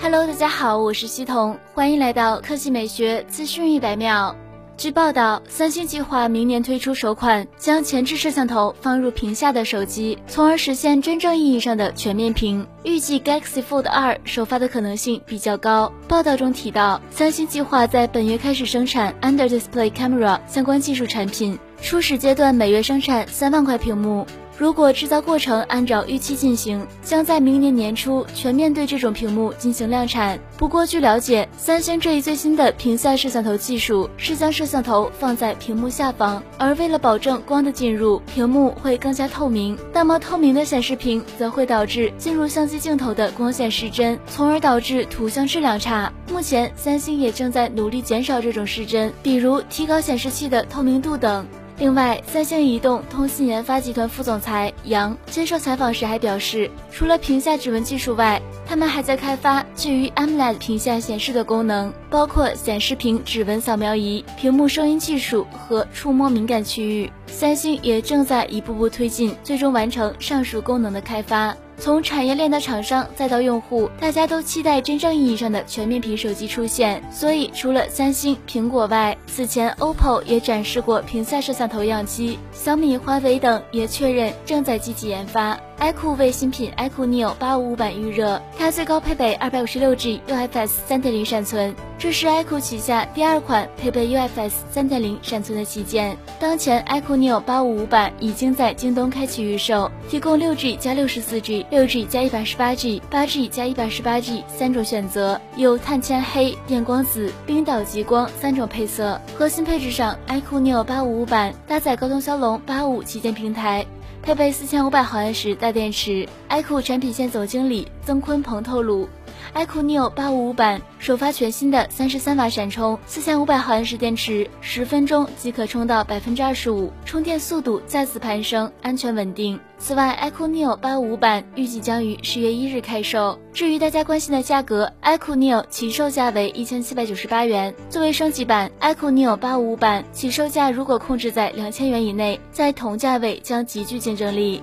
Hello，大家好，我是西彤，欢迎来到科技美学资讯一百秒。据报道，三星计划明年推出首款将前置摄像头放入屏下的手机，从而实现真正意义上的全面屏。预计 Galaxy Fold 2首发的可能性比较高。报道中提到，三星计划在本月开始生产 Under Display Camera 相关技术产品，初始阶段每月生产三万块屏幕。如果制造过程按照预期进行，将在明年年初全面对这种屏幕进行量产。不过，据了解，三星这一最新的屏下摄像头技术是将摄像头放在屏幕下方，而为了保证光的进入，屏幕会更加透明。那么，透明的显示屏则会导致进入相机镜头的光线失真，从而导致图像质量差。目前，三星也正在努力减少这种失真，比如提高显示器的透明度等。另外，三星移动通信研发集团副总裁杨接受采访时还表示，除了屏下指纹技术外，他们还在开发基于 AMOLED 屏下显示的功能，包括显示屏指纹扫描仪、屏幕收音技术和触摸敏感区域。三星也正在一步步推进，最终完成上述功能的开发。从产业链的厂商再到用户，大家都期待真正意义上的全面屏手机出现。所以，除了三星、苹果外，此前 OPPO 也展示过屏下摄像头样机，小米、华为等也确认正在积极研发。iQOO 为新品 iQOO Neo 855版预热，它最高配备 256G UFS 3.0闪存，这是 iQOO 旗下第二款配备 UFS 3.0闪存的旗舰。当前 iQOO Neo 855版已经在京东开启预售，提供 6G 加 64G、6G 加 128G、8G 加 128G 三种选择，有碳纤黑、电光紫、冰岛极光三种配色。核心配置上，iQOO Neo 855版搭载高通骁龙八五旗舰平台。配备四千五百毫安时大电池。iQOO 产品线总经理曾坤鹏透露，iQOO Neo 八五五版首发全新的三十三瓦闪充，四千五百毫安时电池，十分钟即可充到百分之二十五，充电速度再次攀升，安全稳定。此外，iQOO Neo 八五五版预计将于十月一日开售。至于大家关心的价格，iQOO Neo 起售价为一千七百九十八元。作为升级版，iQOO Neo 八五五版起售价如果控制在两千元以内，在同价位将极具竞争力。